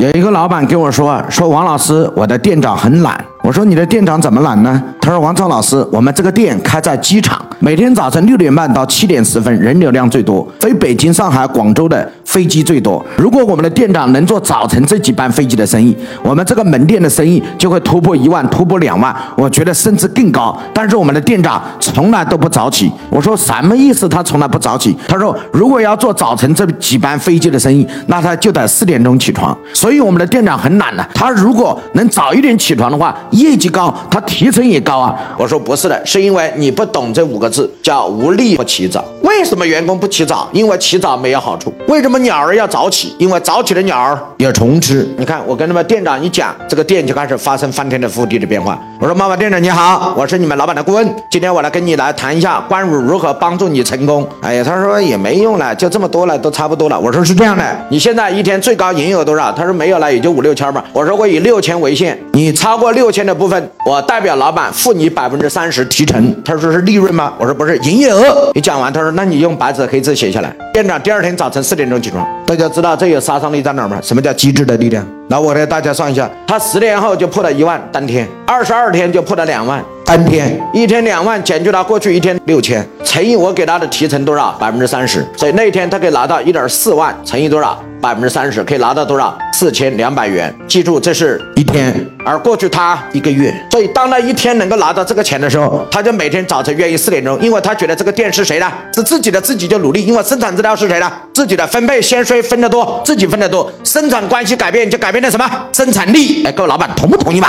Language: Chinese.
有一个老板跟我说：“说王老师，我的店长很懒。”我说：“你的店长怎么懒呢？”他说：“王超老师，我们这个店开在机场，每天早晨六点半到七点十分人流量最多，非北京、上海、广州的飞机最多。如果我们的店长能做早晨这几班飞机的生意，我们这个门店的生意就会突破一万，突破两万，我觉得甚至更高。但是我们的店长从来都不早起。”我说：“什么意思？他从来不早起？”他说：“如果要做早晨这几班飞机的生意，那他就得四点钟起床。所以我们的店长很懒的。他如果能早一点起床的话，业绩高，他提成也高啊。”我说：“不是的，是因为你不懂这五个字，叫无利不起早。为什么员工不起早？因为起早没有好处。为什么鸟儿要早起？因为早起的鸟儿有虫吃。你看，我跟他们店长一讲，这个店就开始发生翻天的覆地的变化。我说：妈妈店长你好，我是你们老板的顾问，今天我来跟你来谈一下关于如何帮助你成功。哎呀，他说也没用了，就这么多了，都差不多了。我说是这样的，你现在一天最高营业额多少？他说没有了，也就五六千吧。我说我以六千为限，你超过六千的部分，我代表老板付你百分之三十提成。他说是利润吗？我说不是，营业额。你讲完，他说那你用白纸黑字写下来。店长第二天早晨四点钟起床，大家知道这有杀伤力在哪吗？什么叫机制的力量？那我带大家算一下，他十年后就破了一万，单天二十二天就破了两万，单天一天两万减去他过去一天六千，乘以我给他的提成多少？百分之三十，所以那一天他可以拿到一点四万，乘以多少？百分之三十可以拿到多少？四千两百元。记住，这是一天，而过去他一个月。所以当他一天能够拿到这个钱的时候，他就每天早晨愿意四点钟，因为他觉得这个店是谁的？是自己的，自己就努力，因为生产资料是谁的？自己的分配先税分得多，自己分得多，生产关系改变就改变了什么？生产力。哎，各位老板同不同意嘛？